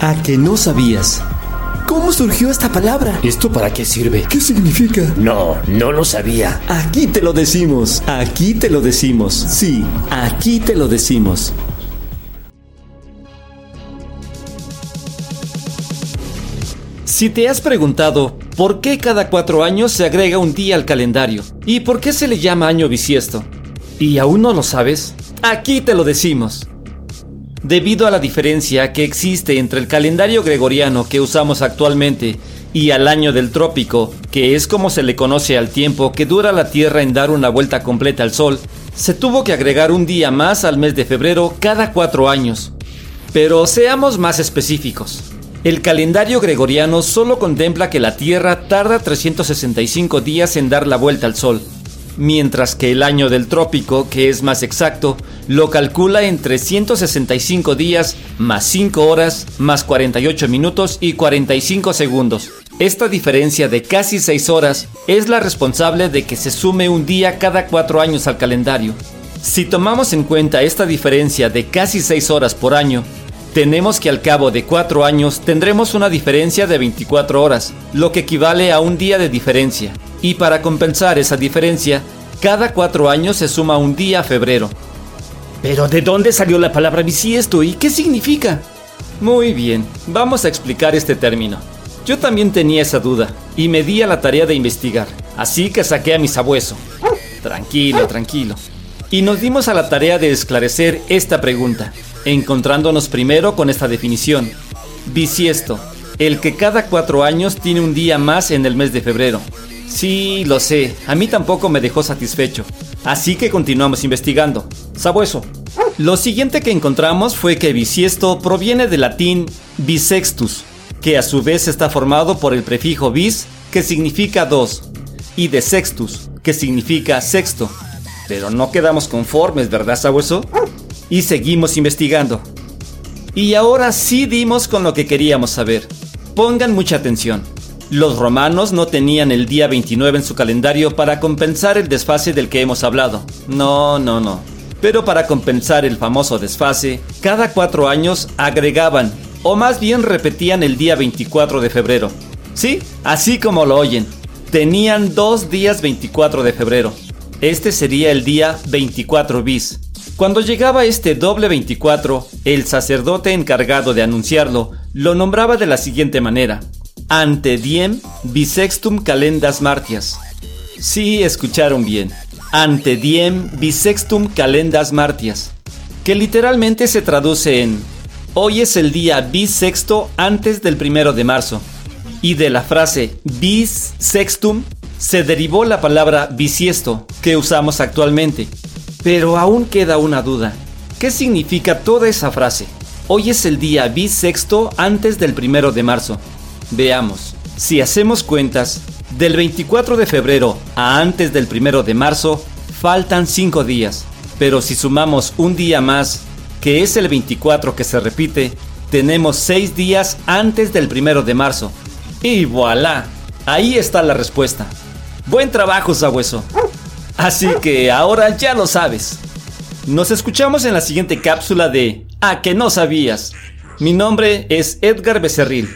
¿A que no sabías? ¿Cómo surgió esta palabra? ¿Esto para qué sirve? ¿Qué significa? No, no lo sabía. Aquí te lo decimos, aquí te lo decimos. Sí, aquí te lo decimos. Si te has preguntado por qué cada cuatro años se agrega un día al calendario y por qué se le llama año bisiesto, y aún no lo sabes, aquí te lo decimos. Debido a la diferencia que existe entre el calendario gregoriano que usamos actualmente y al año del trópico, que es como se le conoce al tiempo que dura la Tierra en dar una vuelta completa al Sol, se tuvo que agregar un día más al mes de febrero cada cuatro años. Pero seamos más específicos. El calendario gregoriano solo contempla que la Tierra tarda 365 días en dar la vuelta al Sol, mientras que el año del trópico, que es más exacto, lo calcula en 365 días más 5 horas más 48 minutos y 45 segundos. Esta diferencia de casi 6 horas es la responsable de que se sume un día cada 4 años al calendario. Si tomamos en cuenta esta diferencia de casi 6 horas por año, tenemos que al cabo de 4 años tendremos una diferencia de 24 horas, lo que equivale a un día de diferencia. Y para compensar esa diferencia, cada 4 años se suma un día a febrero. Pero ¿de dónde salió la palabra bisiesto y qué significa? Muy bien, vamos a explicar este término. Yo también tenía esa duda y me di a la tarea de investigar, así que saqué a mi sabueso. Tranquilo, tranquilo. Y nos dimos a la tarea de esclarecer esta pregunta, encontrándonos primero con esta definición. Bisiesto, el que cada cuatro años tiene un día más en el mes de febrero. Sí, lo sé, a mí tampoco me dejó satisfecho. Así que continuamos investigando. Sabueso. Lo siguiente que encontramos fue que bisiesto proviene del latín bisextus, que a su vez está formado por el prefijo bis, que significa dos, y de sextus, que significa sexto. Pero no quedamos conformes, ¿verdad, Sabueso? Y seguimos investigando. Y ahora sí dimos con lo que queríamos saber. Pongan mucha atención. Los romanos no tenían el día 29 en su calendario para compensar el desfase del que hemos hablado. No, no, no. Pero para compensar el famoso desfase, cada cuatro años agregaban, o más bien repetían el día 24 de febrero. Sí, así como lo oyen. Tenían dos días 24 de febrero. Este sería el día 24 bis. Cuando llegaba este doble 24, el sacerdote encargado de anunciarlo lo nombraba de la siguiente manera ante diem bisextum calendas martias. Sí, escucharon bien. Ante diem bisextum calendas martias. Que literalmente se traduce en Hoy es el día bisexto antes del primero de marzo. Y de la frase bis sextum se derivó la palabra bisiesto que usamos actualmente. Pero aún queda una duda. ¿Qué significa toda esa frase? Hoy es el día bisexto antes del primero de marzo. Veamos, si hacemos cuentas, del 24 de febrero a antes del 1 de marzo, faltan 5 días, pero si sumamos un día más, que es el 24 que se repite, tenemos 6 días antes del 1 de marzo. Y voilà, ahí está la respuesta. Buen trabajo, Sabueso. Así que ahora ya lo sabes. Nos escuchamos en la siguiente cápsula de A que no sabías. Mi nombre es Edgar Becerril